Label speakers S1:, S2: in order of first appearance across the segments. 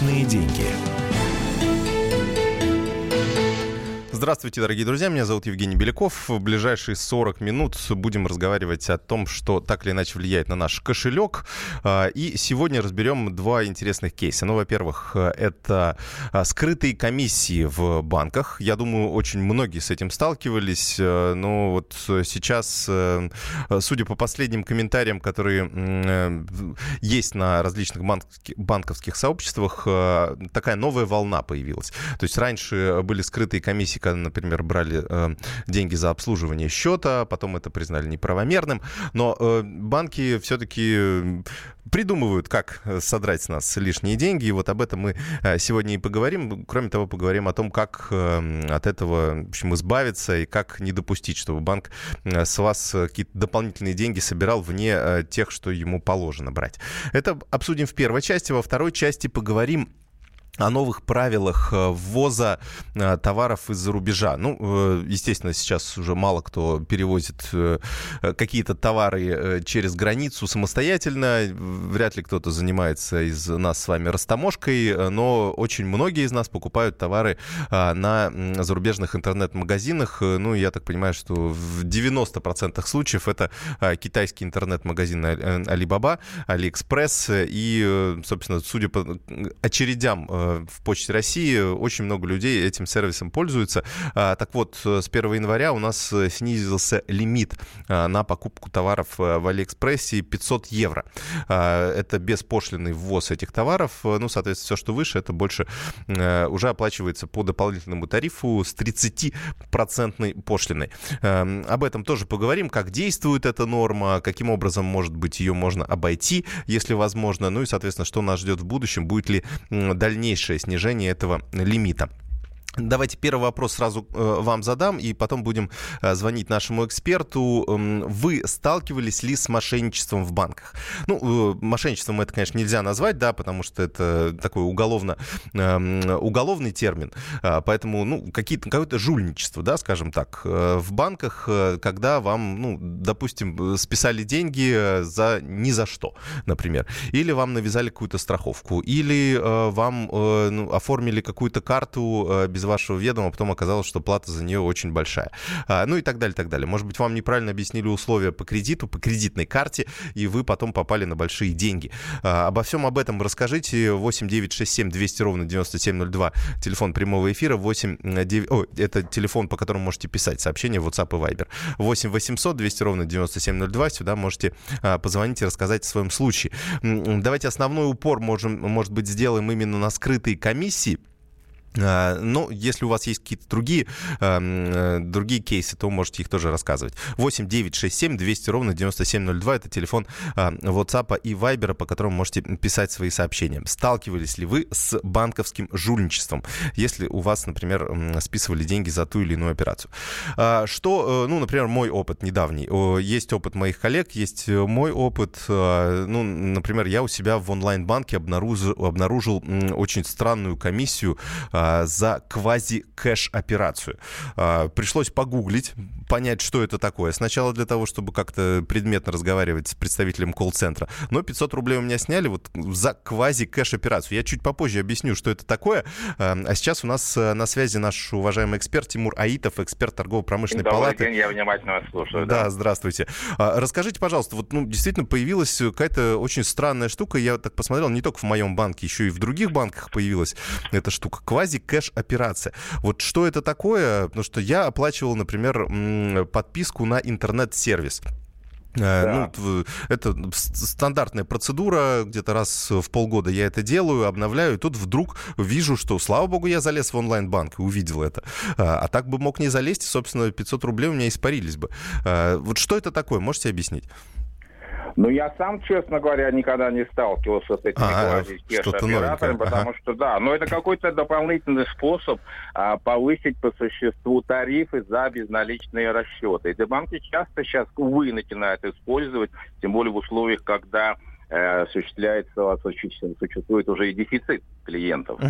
S1: Личные деньги.
S2: Здравствуйте, дорогие друзья. Меня зовут Евгений Беляков. В ближайшие 40 минут будем разговаривать о том, что так или иначе влияет на наш кошелек. А, и сегодня разберем два интересных кейса. Ну, во-первых, это а, скрытые комиссии в банках. Я думаю, очень многие с этим сталкивались. А, но вот сейчас, судя по последним комментариям, которые э, есть на различных банковских сообществах, такая новая волна появилась. То есть раньше были скрытые комиссии, когда, например, брали э, деньги за обслуживание счета, потом это признали неправомерным. Но э, банки все-таки э, придумывают, как э, содрать с нас лишние деньги. И вот об этом мы э, сегодня и поговорим. Кроме того, поговорим о том, как от этого в общем, избавиться и как не допустить, чтобы банк с вас какие-то дополнительные деньги собирал вне тех, что ему положено брать. Это обсудим в первой части. Во второй части поговорим о новых правилах э, ввоза э, товаров из-за рубежа. Ну, э, естественно, сейчас уже мало кто перевозит какие-то товары через границу самостоятельно. Вряд ли кто-то занимается из нас с вами растаможкой, но очень многие из нас покупают товары на зарубежных интернет-магазинах. Ну, я так понимаю, что в 90% случаев это китайский интернет-магазин Alibaba, AliExpress. И, собственно, судя по очередям в Почте России очень много людей этим сервисом пользуются. А, так вот, с 1 января у нас э, снизился лимит а, на покупку товаров э, в Алиэкспрессе 500 евро. А, это беспошлиный ввоз этих товаров. Ну, соответственно, все, что выше, это больше э, уже оплачивается по дополнительному тарифу с 30% пошлиной. Об этом тоже поговорим, как действует эта норма, каким образом, может быть, ее можно обойти, если возможно, ну и, соответственно, что нас ждет в будущем, будет ли дальнейшее дальнейшее снижение этого лимита. Давайте первый вопрос сразу э, вам задам, и потом будем э, звонить нашему эксперту. Э, вы сталкивались ли с мошенничеством в банках? Ну, э, мошенничеством это, конечно, нельзя назвать, да, потому что это такой уголовно, э, уголовный термин. Э, поэтому, ну, какие-то, какое-то жульничество, да, скажем так, в банках, когда вам, ну, допустим, списали деньги за ни за что, например, или вам навязали какую-то страховку, или вам ну, оформили какую-то карту э, без вашего ведома, а потом оказалось, что плата за нее очень большая. А, ну и так далее, так далее. Может быть, вам неправильно объяснили условия по кредиту, по кредитной карте, и вы потом попали на большие деньги. А, обо всем об этом расскажите. 8 9 6 7 200 ровно 9702, телефон прямого эфира. 8 9... О, это телефон, по которому можете писать сообщения в WhatsApp и Viber. 8 800 200 ровно 9702. Сюда можете а, позвонить и рассказать о своем случае. Давайте основной упор, можем, может быть, сделаем именно на скрытые комиссии а, ну, если у вас есть какие-то другие, э, другие кейсы, то можете их тоже рассказывать. 8 9 6 7 200 ровно 9702. Это телефон а, WhatsApp и Viber, по которому можете писать свои сообщения. Сталкивались ли вы с банковским жульничеством, если у вас, например, списывали деньги за ту или иную операцию? А, что, э, ну, например, мой опыт недавний. Есть опыт моих коллег, есть э, мой опыт. Ну, например, я у себя в онлайн-банке обнаружил, обнаружил очень странную комиссию за квази-кэш-операцию. А, пришлось погуглить, понять, что это такое. Сначала для того, чтобы как-то предметно разговаривать с представителем колл-центра. Но 500 рублей у меня сняли вот за квази-кэш-операцию. Я чуть попозже объясню, что это такое. А, а сейчас у нас э, на связи наш уважаемый эксперт Тимур Аитов, эксперт торгово-промышленной
S3: Добрый
S2: палаты.
S3: День, я внимательно вас слушаю.
S2: Да, да. здравствуйте. Расскажите, пожалуйста, вот ну, действительно появилась какая-то очень странная штука. Я так посмотрел, не только в моем банке, еще и в других банках появилась эта штука. Квази квази-кэш-операция. Вот что это такое? Потому что я оплачивал, например, подписку на интернет-сервис. Э, да. Ну, это стандартная процедура, где-то раз в полгода я это делаю, обновляю, и тут вдруг вижу, что, слава богу, я залез в онлайн-банк и увидел это. А, а так бы мог не залезть, и, собственно, 500 рублей у меня испарились бы. А, вот что это такое, можете объяснить?
S3: Ну, я сам, честно говоря, никогда не сталкивался с этими а, операторами, потому ага. что, да, но это какой-то дополнительный способ а, повысить по существу тарифы за безналичные расчеты. И банки часто сейчас, увы, начинают использовать, тем более в условиях, когда осуществляется, существует уже и дефицит клиентов.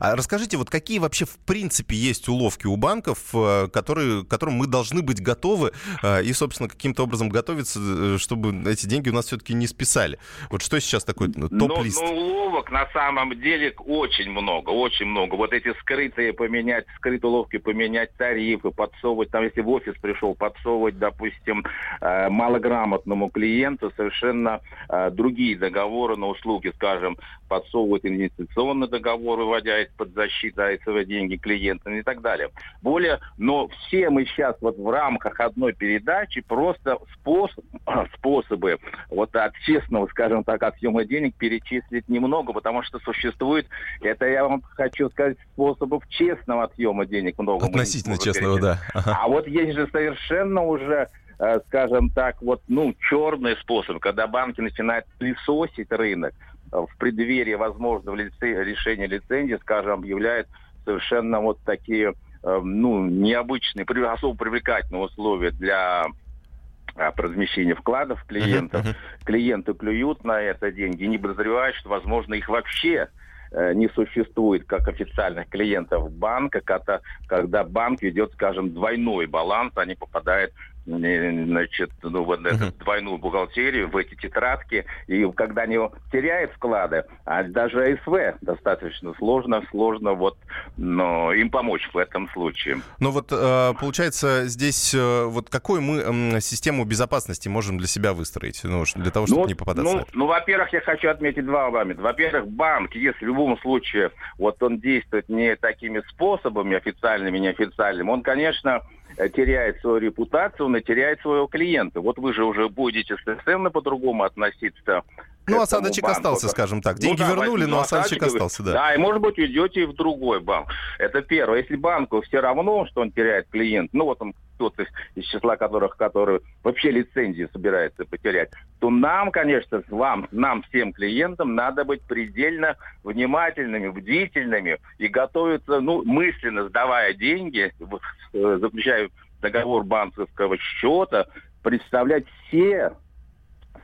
S2: А расскажите, вот какие вообще в принципе есть уловки у банков, э, которые, которым мы должны быть готовы э, и, собственно, каким-то образом готовиться, э, чтобы эти деньги у нас все-таки не списали? Вот что сейчас такое ну, топ-лист?
S3: Ну, ну, уловок на самом деле очень много, очень много. Вот эти скрытые поменять, скрытые уловки поменять тарифы, подсовывать, там, если в офис пришел, подсовывать, допустим, малограмотному клиенту совершенно другие договоры на услуги, скажем, подсовывать инвестиционный договор, выводя из-под защиты АСВ деньги клиентам и так далее. Более, но все мы сейчас вот в рамках одной передачи просто способ, способы вот от честного, скажем так, отъема денег перечислить немного, потому что существует, это я вам хочу сказать, способов честного отъема денег много.
S2: Относительно честного, да.
S3: Ага. А вот есть же совершенно уже скажем так, вот, ну, черный способ, когда банки начинают пылесосить рынок, в преддверии возможного решения лицензии, скажем, объявляет совершенно вот такие э, ну, необычные, особо привлекательные условия для а, размещения вкладов клиентов. Uh-huh, Клиенты клюют на это деньги не подозревают, что, возможно, их вообще э, не существует как официальных клиентов банка, когда, когда банк ведет, скажем, двойной баланс, они попадают значит, ну, вот эту uh-huh. двойную бухгалтерию, в эти тетрадки, и когда они теряют вклады, а даже СВ достаточно сложно, сложно вот, но им помочь в этом случае.
S2: Ну вот, э, получается, здесь э, вот какую мы систему безопасности можем для себя выстроить, ну, для того, чтобы ну, не попадаться?
S3: Ну, ну, во-первых, я хочу отметить два момента. Во-первых, банк, если в любом случае вот он действует не такими способами, официальными, неофициальными, он, конечно, теряет свою репутацию, он и теряет своего клиента. Вот вы же уже будете совершенно по-другому относиться
S2: ну, осадочек банку. остался, скажем так. Деньги ну, да, вернули, но осадочек остался, да.
S3: Да, и, может быть, уйдете и в другой банк. Это первое. Если банку все равно, что он теряет клиент, ну, вот он кто-то из числа которых, который вообще лицензии собирается потерять, то нам, конечно, вам, нам, всем клиентам, надо быть предельно внимательными, бдительными и готовиться, ну, мысленно сдавая деньги, э, заключая договор банковского счета, представлять все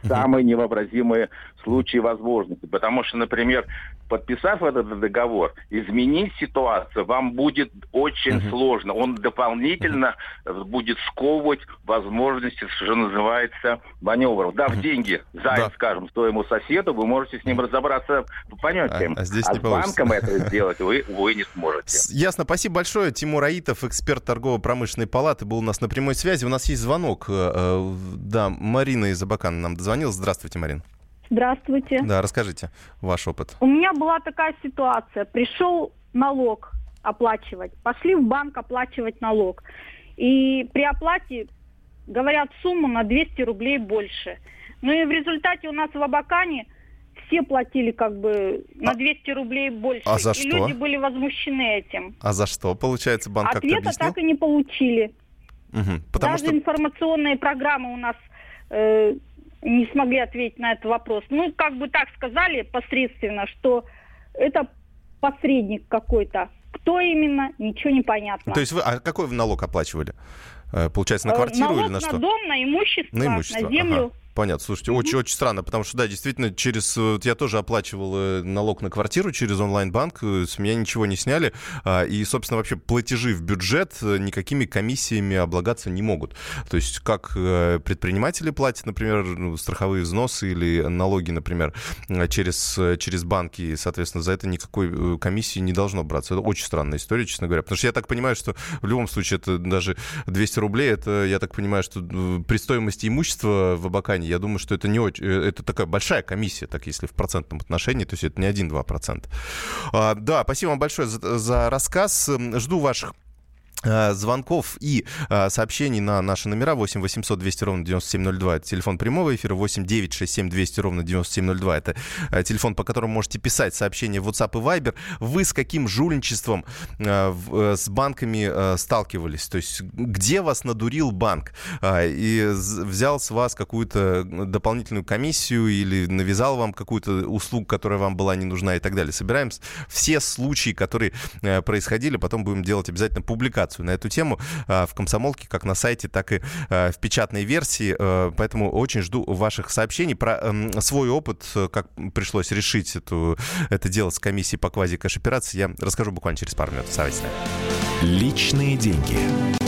S3: самые невообразимые случаи возможности. Потому что, например, подписав этот договор, изменить ситуацию вам будет очень uh-huh. сложно. Он дополнительно uh-huh. будет сковывать возможности, что называется, маневров. Дав uh-huh. деньги за, да. скажем, своему соседу, вы можете с ним разобраться по понятиям. А, а, здесь а не с получится. банком это сделать вы, вы не сможете.
S2: Ясно. Спасибо большое. Тимур Аитов, эксперт торгово-промышленной палаты, был у нас на прямой связи. У нас есть звонок. Э, э, да, Марина из Абакана нам дозвонилась. Здравствуйте, Марина.
S1: Здравствуйте.
S2: Да, расскажите ваш опыт.
S1: У меня была такая ситуация. Пришел налог оплачивать. Пошли в банк оплачивать налог. И при оплате говорят сумму на 200 рублей больше. Ну и в результате у нас в Абакане все платили как бы на 200 а, рублей больше.
S2: А за
S1: и
S2: что?
S1: люди были возмущены этим.
S2: А за что, получается, банк
S1: Ответа так и не получили.
S2: Угу, потому
S1: Даже
S2: что...
S1: информационные программы у нас э, не смогли ответить на этот вопрос. Ну, как бы так сказали посредственно, что это посредник какой-то. Кто именно, ничего не понятно.
S2: То есть вы, а какой вы налог оплачивали? Э, получается, на э, квартиру
S1: налог
S2: или на что?
S1: на дом, на имущество, на, имущество. на землю. Ага.
S2: Понятно. Слушайте, очень-очень странно, потому что, да, действительно, через... Вот я тоже оплачивал э, налог на квартиру через онлайн-банк, э, с меня ничего не сняли, а, и, собственно, вообще платежи в бюджет э, никакими комиссиями облагаться не могут. То есть как предприниматели платят, например, ну, страховые взносы или налоги, например, через, через банки, и, соответственно, за это никакой комиссии не должно браться. Это очень странная история, честно говоря. Потому что я так понимаю, что в любом случае это даже 200 рублей, это, я так понимаю, что при стоимости имущества в Абакане я думаю, что это не очень, э, это такая большая комиссия, так если в процентном отношении, то есть это не 1-2%. А, да, спасибо вам большое за, за рассказ. Жду ваших звонков и э, сообщений на наши номера 8 800 200 ровно 9702 это телефон прямого эфира 8 9 6 7 200 ровно 9702 это э, телефон по которому можете писать сообщения в WhatsApp и Viber. Вы с каким жульничеством с банками сталкивались? То есть где вас надурил банк? И взял с вас какую-то дополнительную комиссию или навязал вам какую-то услугу которая вам была не нужна и так далее. Собираем все случаи которые происходили. Потом будем делать обязательно публикацию публикацию на эту тему в «Комсомолке», как на сайте, так и в печатной версии. Поэтому очень жду ваших сообщений про эм, свой опыт, как пришлось решить эту, это дело с комиссией по квази-кэш-операции. Я расскажу буквально через пару минут. Оставайтесь
S4: Личные деньги.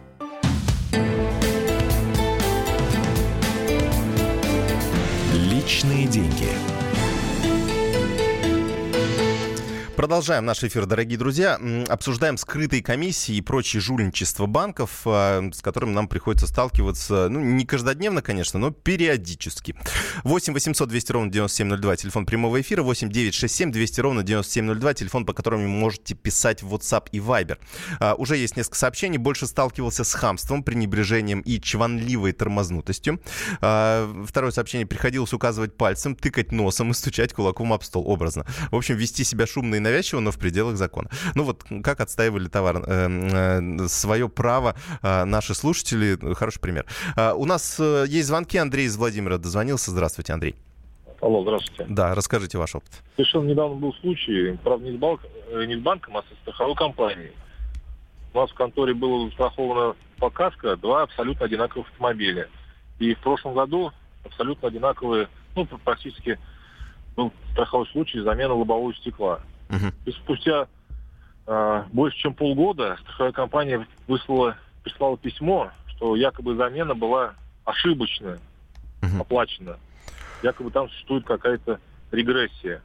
S4: Личные деньги.
S2: Продолжаем наш эфир, дорогие друзья. Обсуждаем скрытые комиссии и прочие жульничества банков, а, с которыми нам приходится сталкиваться, ну, не каждодневно, конечно, но периодически. 8 800 200 ровно 9702, телефон прямого эфира, 8 967 200 ровно 9702, телефон, по которому можете писать в WhatsApp и Viber. А, уже есть несколько сообщений. Больше сталкивался с хамством, пренебрежением и чванливой тормознутостью. А, второе сообщение. Приходилось указывать пальцем, тыкать носом и стучать кулаком об стол, образно. В общем, вести себя шумно и навязчиво, но в пределах закона. Ну вот как отстаивали товар, э, э, свое право э, наши слушатели, хороший пример. Э, у нас э, есть звонки, Андрей из Владимира дозвонился. Здравствуйте, Андрей.
S5: Алло, здравствуйте.
S2: Да, расскажите ваш опыт.
S5: Совершенно недавно был случай, правда, не с, банк, э, не с банком, а со страховой компанией. У нас в конторе было застраховано по КАСКО два абсолютно одинаковых автомобиля. И в прошлом году абсолютно одинаковые, ну, практически был страховой случай замена лобового стекла. Угу. И спустя э, больше чем полгода страховая компания выслала, прислала письмо, что якобы замена была ошибочная, угу. оплачена. Якобы там существует какая-то регрессия.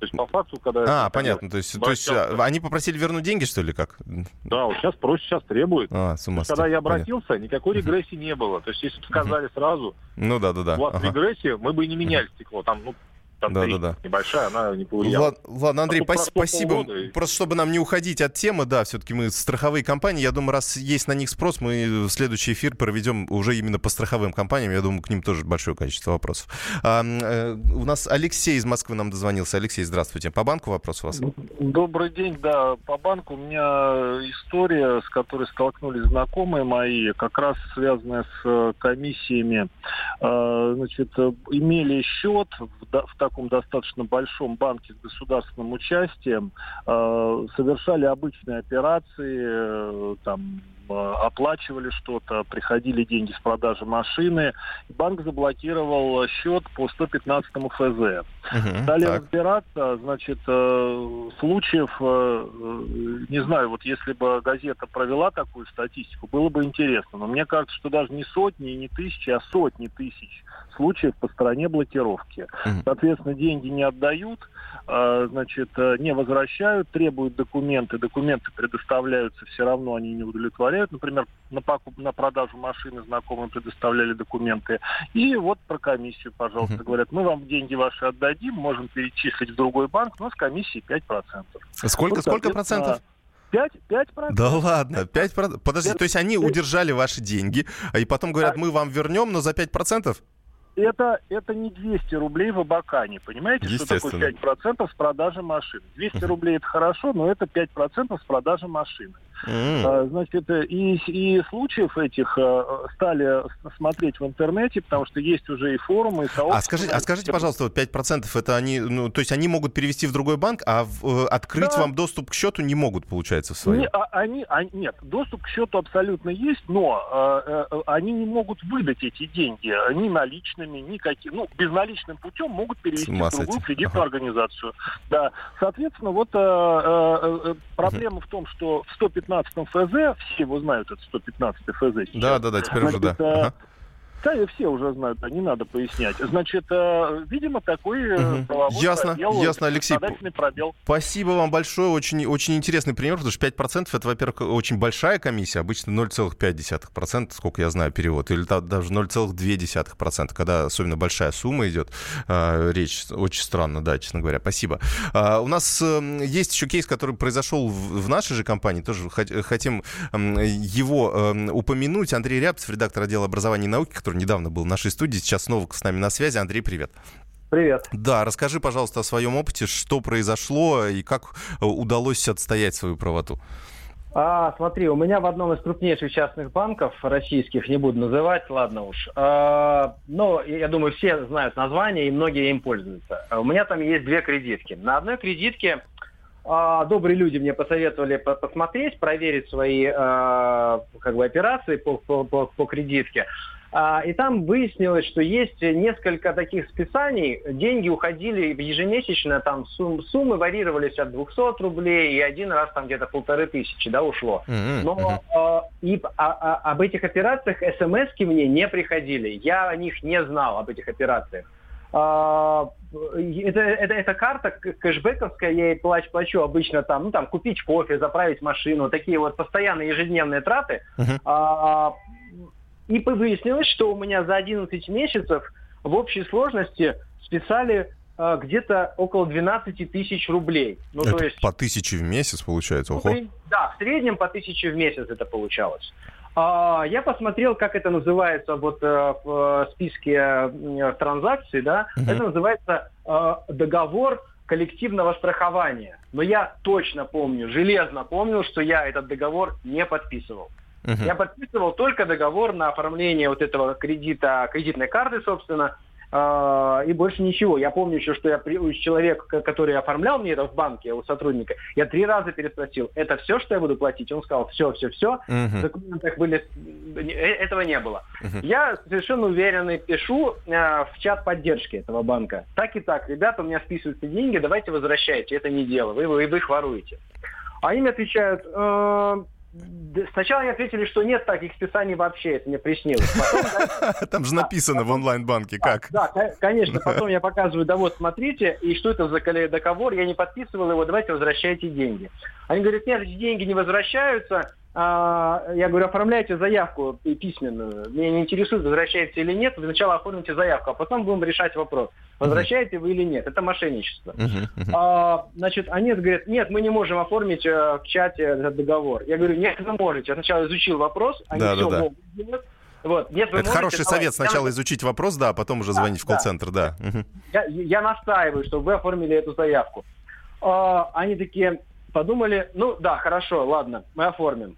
S5: То есть по факту, когда...
S2: А, понятно. То есть, то есть а, они попросили вернуть деньги, что ли, как?
S5: Да, вот сейчас проще, сейчас требуют.
S2: А, с ума
S5: Когда я обратился, понятно. никакой регрессии не было. То есть если бы сказали сразу,
S2: ну да, да, да.
S5: у вас ага. регрессия, мы бы и не меняли стекло. Там, ну, там да, да, да. небольшая, она не повлияла.
S2: Ладно, ладно Андрей, а спасибо. Просто чтобы нам не уходить от темы, да, все-таки мы страховые компании, я думаю, раз есть на них спрос, мы следующий эфир проведем уже именно по страховым компаниям, я думаю, к ним тоже большое количество вопросов. А, э, у нас Алексей из Москвы нам дозвонился. Алексей, здравствуйте. По банку вопрос у вас?
S6: Добрый день, да, по банку. У меня история, с которой столкнулись знакомые мои, как раз связанная с э, комиссиями. А, значит, имели счет в, в таком достаточно большом банке с государственным участием, э, совершали обычные операции, э, там оплачивали что-то, приходили деньги с продажи машины. Банк заблокировал счет по 115 ФЗ. Угу, Стали так. разбираться, значит, э, случаев, э, не знаю, вот если бы газета провела такую статистику, было бы интересно. Но мне кажется, что даже не сотни, не тысячи, а сотни тысяч случаев по стране блокировки. Угу. Соответственно, деньги не отдают, значит, не возвращают, требуют документы, документы предоставляются, все равно они не удовлетворяют предоставляют, например, на, покуп, на продажу машины знакомым предоставляли документы. И вот про комиссию, пожалуйста, uh-huh. говорят, мы вам деньги ваши отдадим, можем перечислить в другой банк, но с комиссией 5%.
S2: Сколько, вот, сколько процентов?
S6: 5, 5%.
S2: Да ладно, 5%? Подожди, 5, то есть они 5. удержали ваши деньги, а и потом говорят, мы вам вернем, но за 5%?
S6: это, это не 200 рублей в Абакане. Понимаете, что такое 5% с продажи машин? 200 рублей это хорошо, но это 5% с продажи машины. Mm. Значит, и, и случаев этих э, стали смотреть в интернете, потому что есть уже и форумы, и сообщества.
S2: А скажите, а скажите пожалуйста, вот 5% это они, ну, то есть они могут перевести в другой банк, а в, э, открыть да. вам доступ к счету не могут, получается, в своем?
S6: Не, а, они, а, нет, доступ к счету абсолютно есть, но э, э, они не могут выдать эти деньги ни наличными, никаким, ну, безналичным путем могут перевести в другую кредитную ага. организацию. Да, соответственно, вот э, э, проблема uh в том, что в 115 115 ФЗ, все его знают, это 115 ФЗ сейчас.
S2: Да, да, да, теперь Значит, уже да. Ага.
S6: Да, и все уже знают, да, не надо пояснять. Значит, э, видимо, такой угу. правовой
S2: ясно, пробел, ясно, Алексей. пробел. Спасибо вам большое, очень, очень интересный пример, потому что 5% это, во-первых, очень большая комиссия, обычно 0,5%, сколько я знаю, перевод, или даже 0,2%, когда особенно большая сумма идет, э, речь очень странно, да, честно говоря, спасибо. Э, у нас э, есть еще кейс, который произошел в, в нашей же компании, тоже хотим э, его э, упомянуть. Андрей Рябцев, редактор отдела образования и науки, который который недавно был в нашей студии, сейчас снова с нами на связи. Андрей, привет.
S7: Привет.
S2: Да, расскажи, пожалуйста, о своем опыте, что произошло и как удалось отстоять свою правоту.
S7: А, смотри, у меня в одном из крупнейших частных банков российских, не буду называть, ладно уж. А, но я думаю, все знают название и многие им пользуются. У меня там есть две кредитки. На одной кредитке а, добрые люди мне посоветовали посмотреть, проверить свои а, как бы операции по, по, по, по кредитке. А, и там выяснилось, что есть несколько таких списаний. Деньги уходили ежемесячно, там сум, суммы варьировались от 200 рублей, и один раз там где-то полторы тысячи да, ушло. Но а, и а, а, об этих операциях смс мне не приходили. Я о них не знал, об этих операциях. А, это, это, это карта кэшбэковская, я ей плачу, плачу обычно там, ну там купить кофе, заправить машину, такие вот постоянные ежедневные траты. Uh-huh. А, и выяснилось, что у меня за 11 месяцев в общей сложности списали а, где-то около 12 тысяч рублей.
S2: Ну, это то есть, по тысяче в месяц получается?
S7: Ну, да, в среднем по тысяче в месяц это получалось. А, я посмотрел, как это называется вот э, в списке э, транзакций, да, угу. это называется э, договор коллективного страхования. Но я точно помню, железно помню, что я этот договор не подписывал. Uh-huh. Я подписывал только договор на оформление вот этого кредита, кредитной карты, собственно, э, и больше ничего. Я помню еще, что я у человека, который оформлял мне это в банке, у сотрудника, я три раза переспросил, это все, что я буду платить? Он сказал, все, все, все. Uh-huh. В документах были... Э, этого не было. Uh-huh. Я совершенно уверенный пишу э, в чат поддержки этого банка. Так и так, ребята, у меня списываются деньги, давайте возвращайте. Это не дело, вы, вы, вы их воруете. А им отвечают... Э, Сначала они ответили, что нет таких списаний вообще, это мне приснилось.
S2: Там же написано в онлайн-банке как.
S7: Да, конечно. Потом я показываю, да вот, смотрите, и что это за договор, я не подписывал его, давайте возвращайте деньги. Они говорят, нет, деньги не возвращаются, а, я говорю, оформляйте заявку письменную. Меня не интересует, возвращаете или нет. Вы сначала оформите заявку, а потом будем решать вопрос, возвращаете вы или нет. Это мошенничество. А, значит, они говорят, нет, мы не можем оформить э, в чате этот договор. Я говорю, нет, вы можете. Я сначала изучил вопрос, они да, все да, да. могут
S2: сделать. Вот. Нет, Это можете, хороший совет. Сначала я... изучить вопрос, да, а потом уже звонить да, в колл-центр, да. да.
S7: Я, я настаиваю, чтобы вы оформили эту заявку. А, они такие подумали, ну да, хорошо, ладно, мы оформим.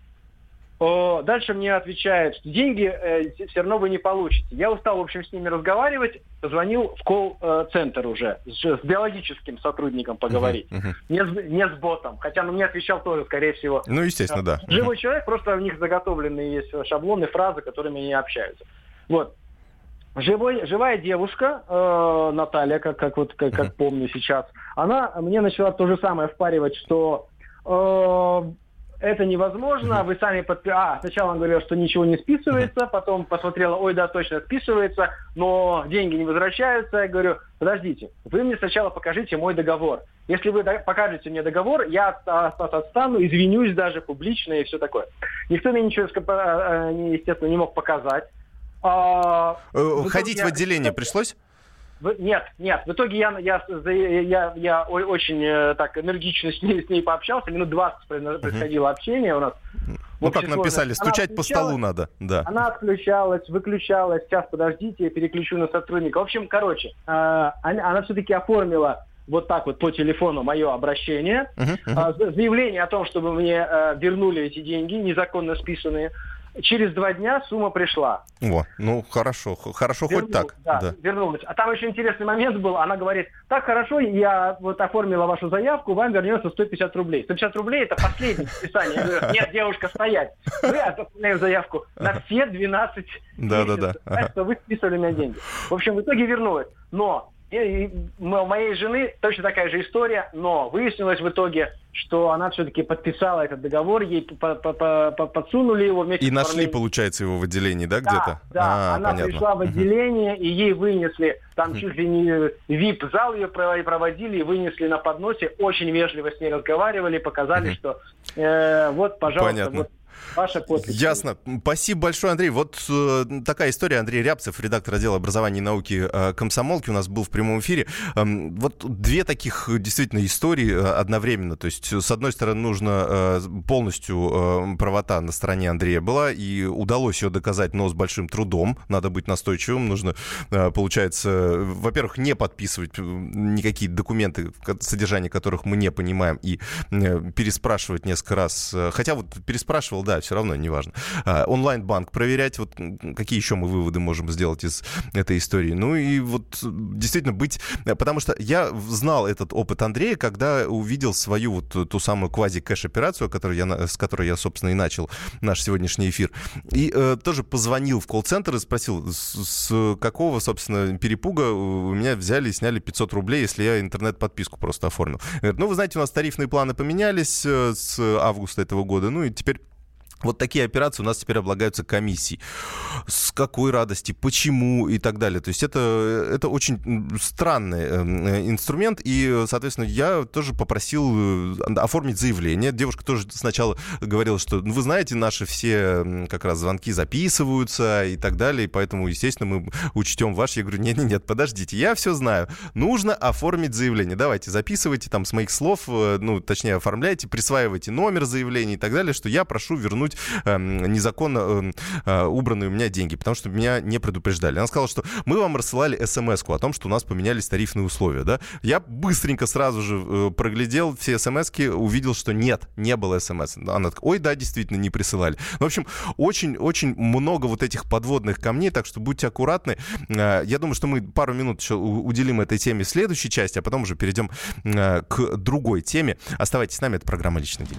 S7: Дальше мне отвечают, что деньги э, все равно вы не получите. Я устал, в общем, с ними разговаривать, позвонил в колл-центр уже, с, с биологическим сотрудником поговорить, uh-huh, uh-huh. Не, с, не с ботом, хотя ну, мне отвечал тоже, скорее всего.
S2: Ну, естественно, да.
S7: Живой uh-huh. человек, просто у них заготовленные есть шаблоны, фразы, которыми они общаются. Вот. Живой, живая девушка, э, Наталья, как, как, вот, как, как помню сейчас, она мне начала то же самое впаривать, что э, это невозможно, вы сами подпи... А, сначала он говорил, что ничего не списывается, потом посмотрела, ой, да, точно списывается, но деньги не возвращаются. Я говорю, подождите, вы мне сначала покажите мой договор. Если вы покажете мне договор, я отстану, извинюсь даже публично и все такое. Никто мне ничего, а, а, естественно, не мог показать.
S2: А, Ходить в отделение пришлось?
S7: Нет, нет. В итоге я, я, я, я очень э, так энергично с ней, с ней пообщался. Минут 20 происходило uh-huh. общение у нас.
S2: Ну, как написали, стучать по столу надо. Да.
S7: Она отключалась, выключалась. Сейчас, подождите, я переключу на сотрудника. В общем, короче, э, она, она все-таки оформила вот так вот по телефону мое обращение, uh-huh, uh-huh. Э, заявление о том, чтобы мне э, вернули эти деньги, незаконно списанные. Через два дня сумма пришла.
S2: О, ну хорошо, хорошо Вернул, хоть так.
S7: Да, да, вернулась. А там еще интересный момент был. Она говорит, так хорошо, я вот оформила вашу заявку, вам вернется 150 рублей. 150 рублей это последнее списание. Я говорю, нет, девушка, стоять. Вы оформляем заявку на все 12
S2: да, месяцев. Да,
S7: да, да. что вы списывали меня деньги. В общем, в итоге вернулась. Но у моей жены точно такая же история, но выяснилось в итоге, что она все-таки подписала этот договор, ей подсунули его
S2: вместе И с нашли, получается, его в отделении, да, где-то?
S7: Да, а, она понятно. пришла в отделение, и ей вынесли, там чуть ли не вип-зал ее проводили, и вынесли на подносе, очень вежливо с ней разговаривали, показали, что э, вот, пожалуйста,
S2: понятно.
S7: вот Ваша подпись.
S2: Ясно. Спасибо большое, Андрей. Вот э, такая история. Андрей Рябцев, редактор отдела образования и науки э, комсомолки, у нас был в прямом эфире. Э, вот две таких действительно истории э, одновременно. То есть, с одной стороны, нужно э, полностью э, правота на стороне Андрея была, и удалось ее доказать, но с большим трудом. Надо быть настойчивым. Нужно, э, получается, во-первых, не подписывать э, никакие документы, содержание которых мы не понимаем, и э, переспрашивать несколько раз. Хотя вот переспрашивал, да, все равно неважно. А, онлайн-банк проверять, вот какие еще мы выводы можем сделать из этой истории. Ну и вот действительно быть... Потому что я знал этот опыт Андрея, когда увидел свою вот ту самую квази-кэш-операцию, которую я, с которой я, собственно, и начал наш сегодняшний эфир. И э, тоже позвонил в колл-центр и спросил, с, с какого, собственно, перепуга у меня взяли и сняли 500 рублей, если я интернет-подписку просто оформил. Говорит, ну, вы знаете, у нас тарифные планы поменялись э, с августа этого года, ну и теперь вот такие операции у нас теперь облагаются комиссией. С какой радости, почему и так далее. То есть это, это очень странный э, инструмент. И, соответственно, я тоже попросил э, оформить заявление. Девушка тоже сначала говорила, что, ну, вы знаете, наши все как раз звонки записываются и так далее. И поэтому, естественно, мы учтем ваш. Я говорю, нет-нет-нет, подождите, я все знаю. Нужно оформить заявление. Давайте, записывайте там с моих слов, э, ну, точнее, оформляйте, присваивайте номер заявления и так далее, что я прошу вернуть вернуть э, незаконно э, э, убранные у меня деньги, потому что меня не предупреждали. Она сказала, что мы вам рассылали смс о том, что у нас поменялись тарифные условия. Да? Я быстренько сразу же э, проглядел все смс увидел, что нет, не было смс. Она такая, ой, да, действительно, не присылали. В общем, очень-очень много вот этих подводных камней, так что будьте аккуратны. Э, я думаю, что мы пару минут еще уделим этой теме в следующей части, а потом уже перейдем э, к другой теме. Оставайтесь с нами, это программа «Личный день».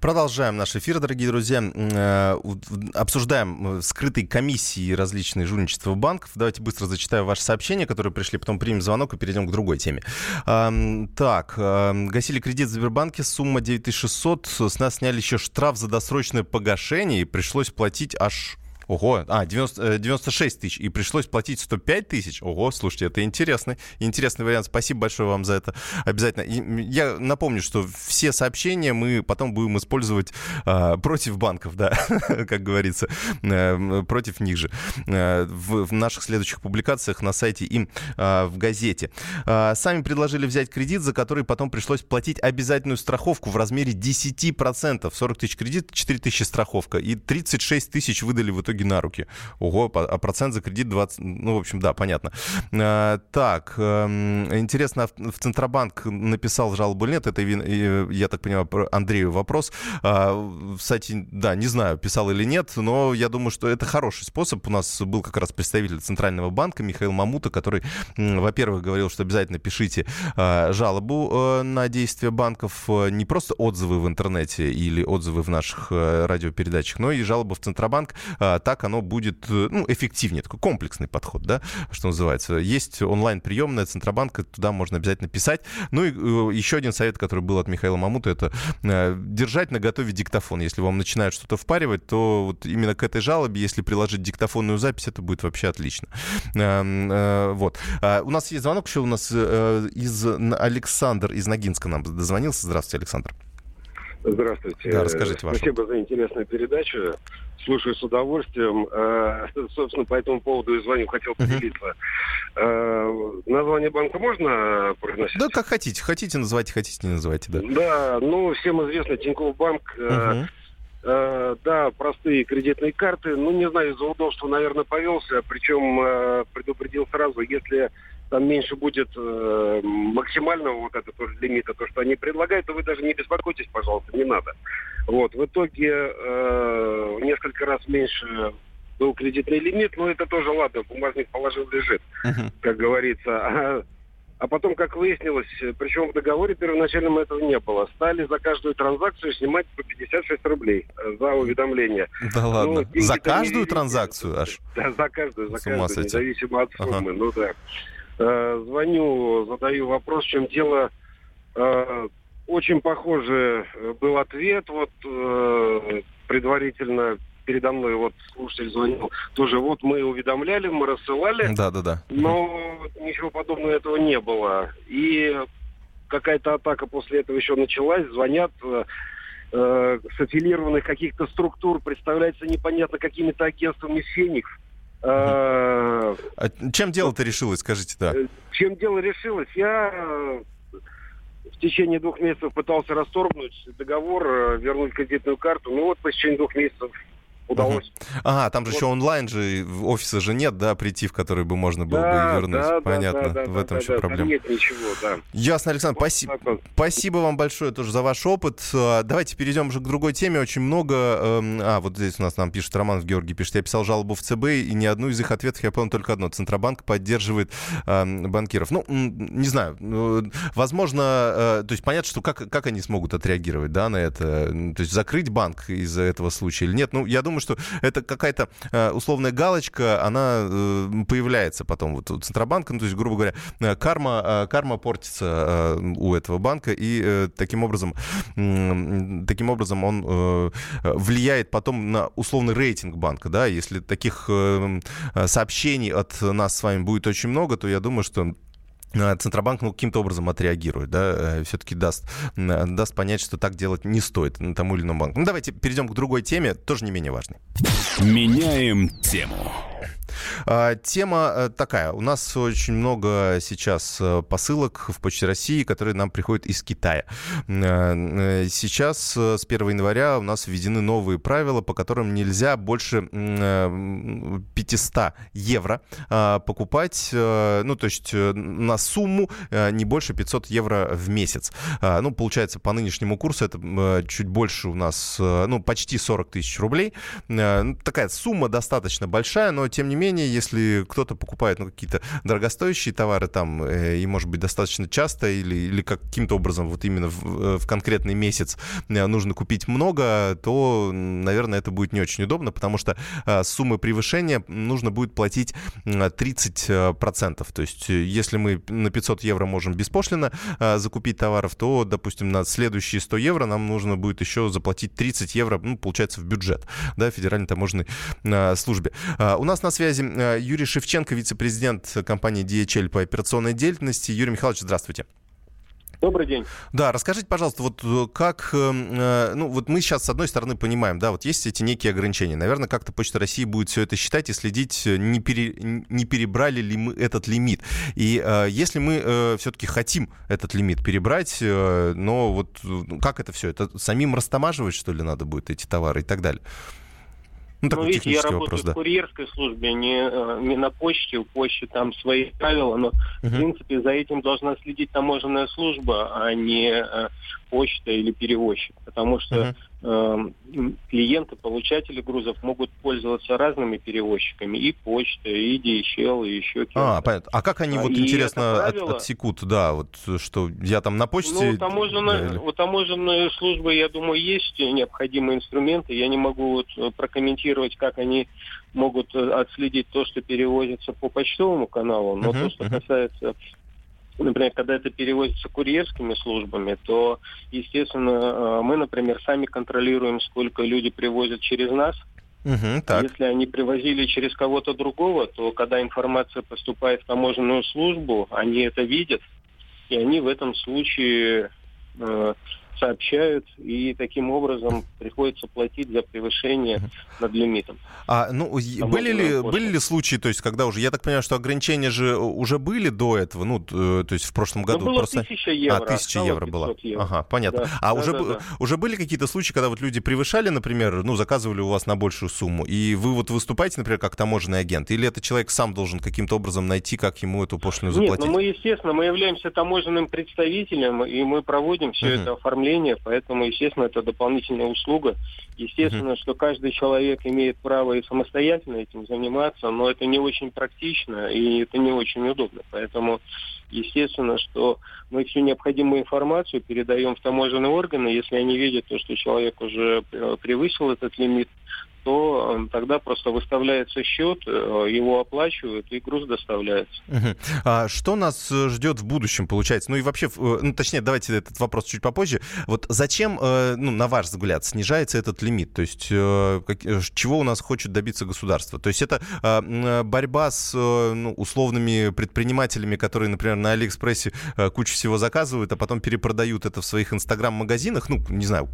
S2: Продолжаем наш эфир, дорогие друзья. Э, обсуждаем э, скрытые комиссии различные жульничества банков. Давайте быстро зачитаю ваши сообщения, которые пришли, потом примем звонок и перейдем к другой теме. Так, гасили кредит в Сбербанке, сумма 9600. С нас сняли еще штраф за досрочное погашение и пришлось платить аж Ого, а, 90, 96 э, тысяч, и пришлось платить 105 тысяч. Ого, слушайте, это интересный, интересный вариант. Спасибо большое вам за это. Обязательно. И я напомню, что все сообщения мы потом будем использовать а, против банков, да, как говорится, а, против них же. А, в, в наших следующих публикациях на сайте и а, в газете. А, сами предложили взять кредит, за который потом пришлось платить обязательную страховку в размере 10%. 40 тысяч кредит, 4 тысячи страховка. И 36 тысяч выдали в итоге итоге на руки. Ого, а процент за кредит 20... Ну, в общем, да, понятно. А, так, эм, интересно, в Центробанк написал жалобу или нет? Это, я так понимаю, Андрею вопрос. А, кстати, да, не знаю, писал или нет, но я думаю, что это хороший способ. У нас был как раз представитель Центрального банка Михаил Мамута, который, во-первых, говорил, что обязательно пишите а, жалобу э, на действия банков, э, не просто отзывы в интернете или отзывы в наших э, радиопередачах, но и жалобы в Центробанк так оно будет э, ну, эффективнее. Такой комплексный подход, да, что называется. Есть онлайн-приемная Центробанка, туда можно обязательно писать. Ну и э, еще один совет, который был от Михаила Мамута, это э, держать на готове диктофон. Если вам начинают что-то впаривать, то вот именно к этой жалобе, если приложить диктофонную запись, это будет вообще отлично. Вот. А, у нас есть звонок еще у нас из Александр из Ногинска нам дозвонился. Здравствуйте, Александр.
S8: Здравствуйте.
S2: Да, расскажите
S8: вашу. Спасибо за интересную передачу. Слушаю с удовольствием. Э, собственно, по этому поводу и звоню, хотел поделиться. Uh-huh. Название банка можно произносить?
S2: Да, как хотите. Хотите называйте, хотите не называйте, да.
S8: Да, ну, всем известно, Тинькофф банк. Uh-huh. Да, простые кредитные карты. Ну, не знаю, из-за удобства, наверное, повелся. Причем предупредил сразу, если там меньше будет э, максимального вот этого лимита, то, что они предлагают, то вы даже не беспокойтесь, пожалуйста, не надо. Вот, в итоге э, несколько раз меньше был кредитный лимит, но это тоже ладно, бумажник положил лежит, uh-huh. как говорится. А, а потом, как выяснилось, причем в договоре первоначальном этого не было, стали за каждую транзакцию снимать по 56 рублей э, за уведомление.
S2: Да ладно? Ну, за каждую транзакцию аж?
S8: Да, за каждую, за каждую, независимо от суммы. Ага. Ну да. Э, звоню, задаю вопрос, в чем дело. Э, очень похожий был ответ. Вот предварительно передо мной вот слушатель звонил, тоже вот мы уведомляли, мы рассылали.
S2: Да, да, да.
S8: Но ничего подобного этого не было. И какая-то атака после этого еще началась, звонят э, э с аффилированных каких-то структур, представляется непонятно какими-то агентствами «Феникс».
S2: Э, а чем дело-то решилось, скажите, да? Э,
S8: чем дело решилось? Я в течение двух месяцев пытался расторгнуть договор, вернуть кредитную карту. Ну вот по течение двух месяцев удалось. Угу.
S2: Ага, там же вот. еще онлайн же, офиса же нет, да, прийти, в который бы можно было да, бы вернуть. Да, Понятно, да, да, в этом да, еще да, проблема.
S8: нет ничего, да.
S2: Ясно, Александр, вот спасибо. Вот. Спасибо вам большое тоже за ваш опыт. А, давайте перейдем уже к другой теме. Очень много... Эм, а, вот здесь у нас нам пишет Роман Георгий, пишет, я писал жалобу в ЦБ, и ни одну из их ответов я понял только одно. Центробанк поддерживает э, банкиров. Ну, не знаю, э, возможно, э, то есть понятно, что как, как они смогут отреагировать, да, на это? То есть закрыть банк из-за этого случая или нет? Ну, я думаю, думаю, что это какая-то э, условная галочка, она э, появляется потом вот у Центробанка, ну, то есть, грубо говоря, э, карма, карма портится у этого банка, и таким образом, таким образом он влияет потом на условный рейтинг банка, да, если таких сообщений от нас с вами будет очень много, то я думаю, что Центробанк ну, каким-то образом отреагирует, да, э, все-таки даст, даст понять, что так делать не стоит на тому или ином банку. Ну, давайте перейдем к другой теме, тоже не менее важной.
S4: Меняем тему.
S2: А, тема э, такая. У нас очень много сейчас э, посылок в Почте России, которые нам приходят из Китая. Э, сейчас с 1 января у нас введены новые правила, по которым нельзя больше 500 евро а, покупать, ну, то есть на сумму не больше 500 евро в месяц. А, ну, получается, по нынешнему курсу это чуть больше у нас, ну, почти 40 тысяч рублей. Ну, такая сумма достаточно большая, но, тем не менее, менее, если кто-то покупает ну, какие-то дорогостоящие товары там, э, и, может быть, достаточно часто или, или каким-то образом вот именно в, э, в конкретный месяц э, нужно купить много, то, наверное, это будет не очень удобно, потому что э, суммы превышения нужно будет платить 30%. То есть, если мы на 500 евро можем беспошлино закупить товаров, то, допустим, на следующие 100 евро нам нужно будет еще заплатить 30 евро, ну, получается, в бюджет, да, Федеральной таможенной службе. У нас на связи связи э, Юрий Шевченко, вице-президент компании DHL по операционной деятельности. Юрий Михайлович, здравствуйте.
S9: Добрый день.
S2: Да, расскажите, пожалуйста, вот э, как, э, ну вот мы сейчас с одной стороны понимаем, да, вот есть эти некие ограничения. Наверное, как-то Почта России будет все это считать и следить, не, пере, не перебрали ли мы этот лимит. И если мы все-таки хотим этот лимит перебрать, но вот как это все? Это самим растамаживать, что ли, надо будет эти товары и так далее?
S9: Ну, такой ну, видите, я работаю вопрос, да. в курьерской службе, не, э, не на почте, у почты там свои правила, но, угу. в принципе, за этим должна следить таможенная служба, а не э, почта или перевозчик, потому что uh-huh. Э, клиенты, получатели грузов могут пользоваться разными перевозчиками, и почта, и DHL, и еще
S2: кем-то. А, понятно. А как они, вот и интересно, правило... от, отсекут, да, вот что я там на почте...
S9: Ну, таможенная, да, у таможенной службы, я думаю, есть необходимые инструменты, я не могу вот э, прокомментировать, как они могут э, отследить то, что перевозится по почтовому каналу, но uh-huh, то, что uh-huh. касается например, когда это перевозится курьерскими службами, то, естественно, э, мы, например, сами контролируем, сколько люди привозят через нас. Угу, так. Если они привозили через кого-то другого, то когда информация поступает в таможенную службу, они это видят, и они в этом случае э, сообщают, и таким образом приходится платить за превышение над лимитом.
S2: А, ну, были ли, были ли случаи, то есть, когда уже, я так понимаю, что ограничения же уже были до этого, ну, то есть в прошлом году?
S9: Ну, было просто... тысяча евро.
S2: А, тысяча евро было. Евро. Ага, понятно. Да, а да, уже, да, да. уже были какие-то случаи, когда вот люди превышали, например, ну, заказывали у вас на большую сумму, и вы вот выступаете, например, как таможенный агент, или это человек сам должен каким-то образом найти, как ему эту пошлину заплатить?
S9: Нет, ну мы, естественно, мы являемся таможенным представителем, и мы проводим все uh-huh. это оформление оформления, поэтому, естественно, это дополнительная услуга. Естественно, что каждый человек имеет право и самостоятельно этим заниматься, но это не очень практично и это не очень удобно. Поэтому, естественно, что мы всю необходимую информацию передаем в таможенные органы, если они видят то, что человек уже э, превысил этот лимит, то эм, тогда просто выставляется счет, э, его оплачивают и груз доставляется.
S2: Угу. А что нас э, ждет в будущем, получается? Ну и вообще, э, ну точнее, давайте этот вопрос чуть попозже. Вот зачем, ну на ваш взгляд, снижается этот лимит? То есть чего у нас хочет добиться государство? То есть это борьба с ну, условными предпринимателями, которые, например, на Алиэкспрессе кучу всего заказывают, а потом перепродают это в своих инстаграм-магазинах? Ну, не знаю,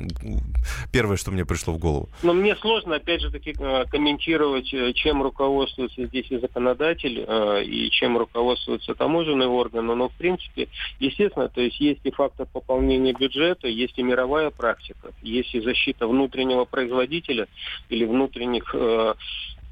S2: первое, что мне пришло в голову.
S9: Но мне сложно, опять же таки э, комментировать, э, чем руководствуется здесь и законодатель, э, и чем руководствуются таможенные органы, но в принципе, естественно, то есть есть и фактор пополнения бюджета, есть и мировая практика, есть и защита внутреннего производителя или внутренних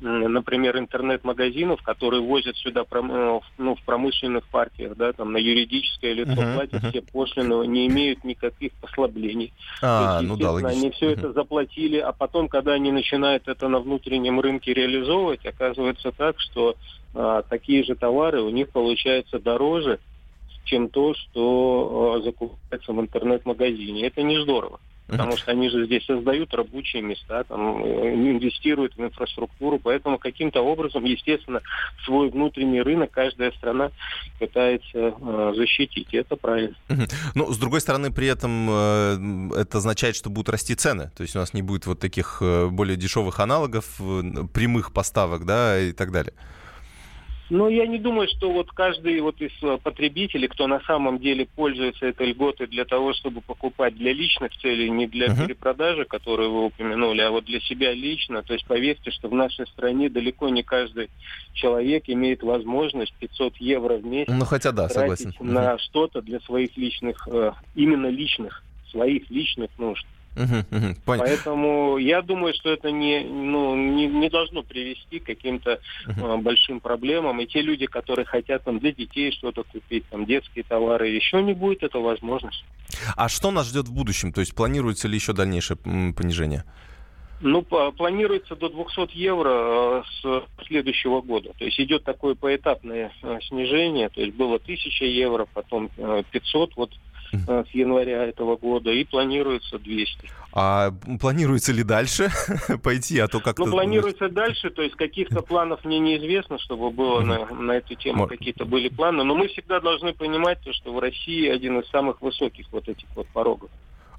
S9: например, интернет-магазинов, которые возят сюда ну, в промышленных партиях, да, там на юридическое лицо uh-huh, платят uh-huh. все пошлины, не имеют никаких послаблений. А, есть, ну да, логично. Они все uh-huh. это заплатили, а потом, когда они начинают это на внутреннем рынке реализовывать, оказывается так, что а, такие же товары у них получаются дороже, чем то, что а, закупается в интернет-магазине. Это не здорово. Потому что они же здесь создают рабочие места, там, э, инвестируют в инфраструктуру, поэтому каким-то образом, естественно, свой внутренний рынок каждая страна пытается э, защитить, и это правильно.
S2: Ну, с другой стороны, при этом э, это означает, что будут расти цены, то есть у нас не будет вот таких э, более дешевых аналогов, э, прямых поставок, да, и так далее.
S9: Ну, я не думаю, что вот каждый вот из э, потребителей, кто на самом деле пользуется этой льготой для того, чтобы покупать для личных целей, не для uh-huh. перепродажи, которую вы упомянули, а вот для себя лично. То есть поверьте, что в нашей стране далеко не каждый человек имеет возможность 500 евро в месяц
S2: ну, хотя да, согласен.
S9: на uh-huh. что-то для своих личных, э, именно личных, своих личных нужд. Угу, угу, Поэтому я думаю, что это не, ну, не, не должно привести к каким-то угу. э, большим проблемам. И те люди, которые хотят там, для детей что-то купить, там, детские товары, еще не будет эта возможность.
S2: А что нас ждет в будущем? То есть планируется ли еще дальнейшее понижение?
S9: Ну, планируется до 200 евро с следующего года. То есть идет такое поэтапное э, снижение. То есть было 1000 евро, потом 500. Э, вот с января этого года, и планируется 200.
S2: А планируется ли дальше пойти, а то как-то...
S9: Ну, планируется дальше, то есть каких-то планов мне неизвестно, чтобы было на, на эту тему какие-то были планы, но мы всегда должны понимать, то, что в России один из самых высоких вот этих вот порогов.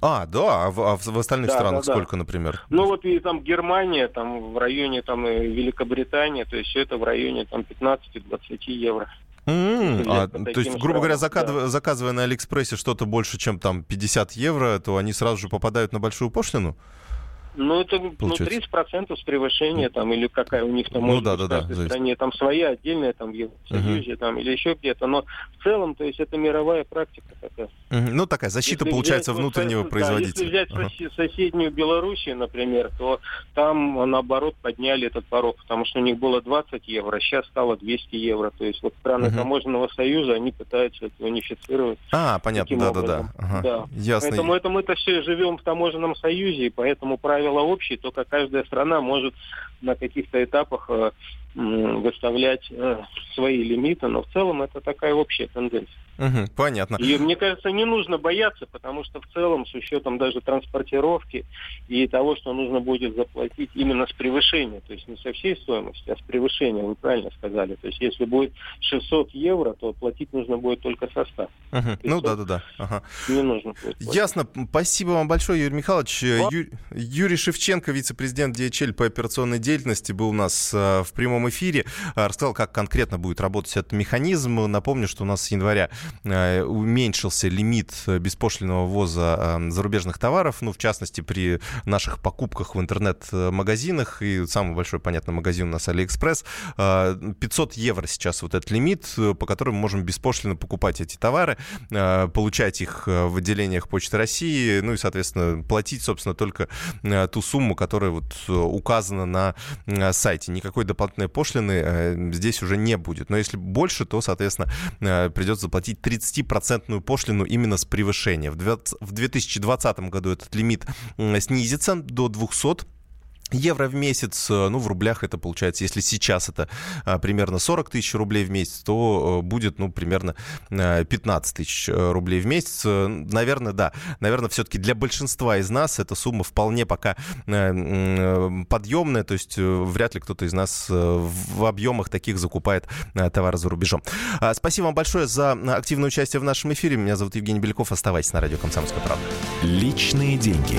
S2: А, да, а в, а в остальных да, странах да, сколько, да. например?
S9: Ну вот и там Германия, там в районе там и Великобритания, то есть все это в районе там 15-20 евро.
S2: Mm, а, то есть, грубо говоря, заказывая, да. заказывая на Алиэкспрессе что-то больше, чем там 50 евро, то они сразу же попадают на большую пошлину?
S9: Ну, это ну, 30% с превышения, там, или какая у них там ну, может да, быть да, в да, стране, там своя отдельная, там, в Евросоюзе, uh-huh. там, или еще где-то. Но в целом, то есть, это мировая практика такая.
S2: Uh-huh. Ну, такая защита, если получается, взять, внутреннего вот, производителя.
S9: Да, если взять uh-huh. соседнюю Белоруссию, например, то там, наоборот, подняли этот порог, потому что у них было 20 евро, сейчас стало 200 евро. То есть, вот страны uh-huh. таможенного союза, они пытаются это унифицировать.
S2: А, понятно, да-да-да.
S9: Ага. Да. Ясно. Поэтому это мы-то все живем в таможенном союзе, и поэтому правильно правила общие, только каждая страна может на каких-то этапах э, выставлять э, свои лимиты, но в целом это такая общая тенденция.
S2: Угу, понятно.
S9: И мне кажется, не нужно бояться, потому что в целом, с учетом даже транспортировки и того, что нужно будет заплатить именно с превышения, то есть не со всей стоимости, а с превышения, вы правильно сказали. То есть если будет 600 евро, то платить нужно будет только состав.
S2: Угу. Ну да-да-да. Ага.
S9: Не нужно будет
S2: платить. Ясно. Спасибо вам большое, Юрий Михайлович. Ю... Юрий Шевченко, вице-президент DHL по операционной деятельности, был у нас э, в прямом эфире. Рассказал, как конкретно будет работать этот механизм. Напомню, что у нас с января Э, уменьшился лимит беспошлиного ввоза э, зарубежных товаров, ну, в частности, при наших покупках в интернет-магазинах, и самый большой, понятно, магазин у нас Алиэкспресс, 500 э, евро сейчас вот этот лимит, по которому мы можем беспошлино покупать эти товары, получать их в отделениях Почты России, ну и, соответственно, платить, собственно, только ту сумму, которая вот указана на сайте. Никакой дополнительной пошлины здесь уже не будет. Но если больше, то, соответственно, придется заплатить 30-процентную пошлину именно с превышения. В 2020 году этот лимит снизится до 200 евро в месяц, э, ну, в рублях это получается, если сейчас это а, примерно 40 тысяч рублей в месяц, то э, будет, ну, примерно 15 тысяч рублей в месяц. Наверное, да, наверное, все-таки для большинства из нас эта сумма вполне пока подъемная, то есть вряд ли кто-то из нас в объемах таких закупает товары за рубежом. А, спасибо вам большое за активное участие в нашем эфире. Меня зовут Евгений Беляков. Оставайтесь на радио «Комсомольская правда».
S4: Личные деньги.